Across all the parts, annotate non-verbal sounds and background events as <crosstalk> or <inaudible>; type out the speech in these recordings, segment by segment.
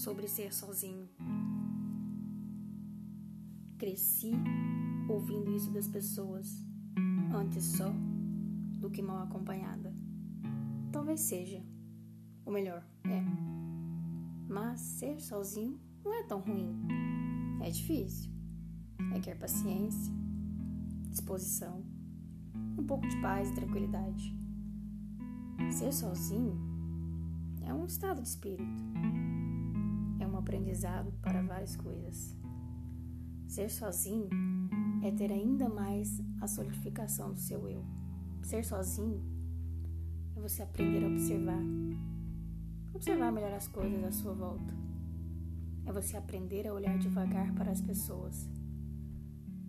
sobre ser sozinho. Cresci ouvindo isso das pessoas, antes só do que mal acompanhada. Talvez seja o melhor, é. Mas ser sozinho não é tão ruim. É difícil. Requer paciência, disposição, um pouco de paz e tranquilidade. Ser sozinho é um estado de espírito. É um aprendizado para várias coisas. Ser sozinho é ter ainda mais a solidificação do seu eu. Ser sozinho é você aprender a observar. Observar melhor as coisas à sua volta. É você aprender a olhar devagar para as pessoas.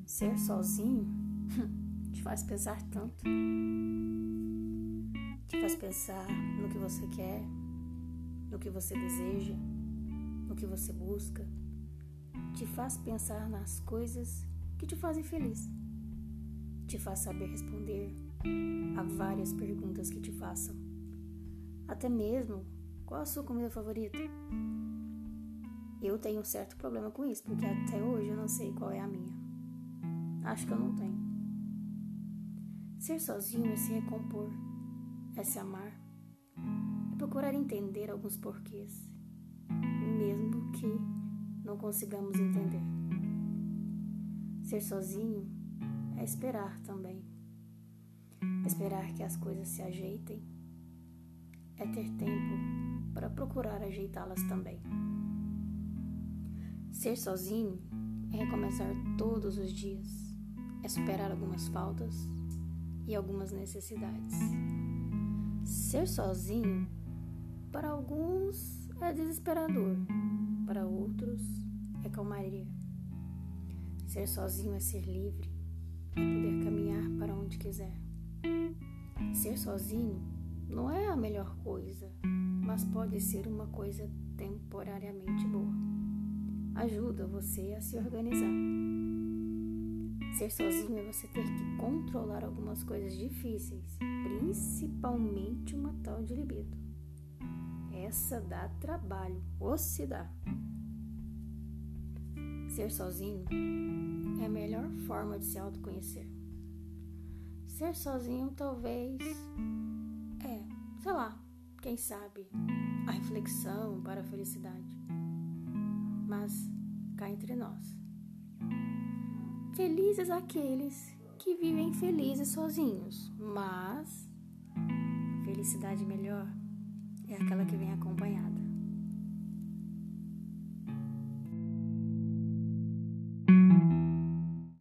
Ser sozinho <laughs> te faz pensar tanto. Te faz pensar no que você quer, no que você deseja, no que você busca. Te faz pensar nas coisas que te fazem feliz. Te faz saber responder a várias perguntas que te façam. Até mesmo qual a sua comida favorita? Eu tenho um certo problema com isso, porque até hoje eu não sei qual é a minha. Acho que eu não tenho. Ser sozinho é se recompor, é se amar, é procurar entender alguns porquês, que não consigamos entender. Ser sozinho é esperar também. Esperar que as coisas se ajeitem é ter tempo para procurar ajeitá-las também. Ser sozinho é recomeçar todos os dias, é superar algumas faltas e algumas necessidades. Ser sozinho, para alguns, é desesperador, para outros, é calmaria. Ser sozinho é ser livre, é poder caminhar para onde quiser. Ser sozinho não é a melhor coisa, mas pode ser uma coisa temporariamente boa. Ajuda você a se organizar. Ser sozinho é você ter que controlar algumas coisas difíceis, principalmente uma tal de libido. Essa dá trabalho, ou se dá. Ser sozinho é a melhor forma de se autoconhecer. Ser sozinho talvez sei lá, quem sabe, a reflexão para a felicidade. Mas cá entre nós. Felizes aqueles que vivem felizes sozinhos, mas felicidade melhor é aquela que vem acompanhada.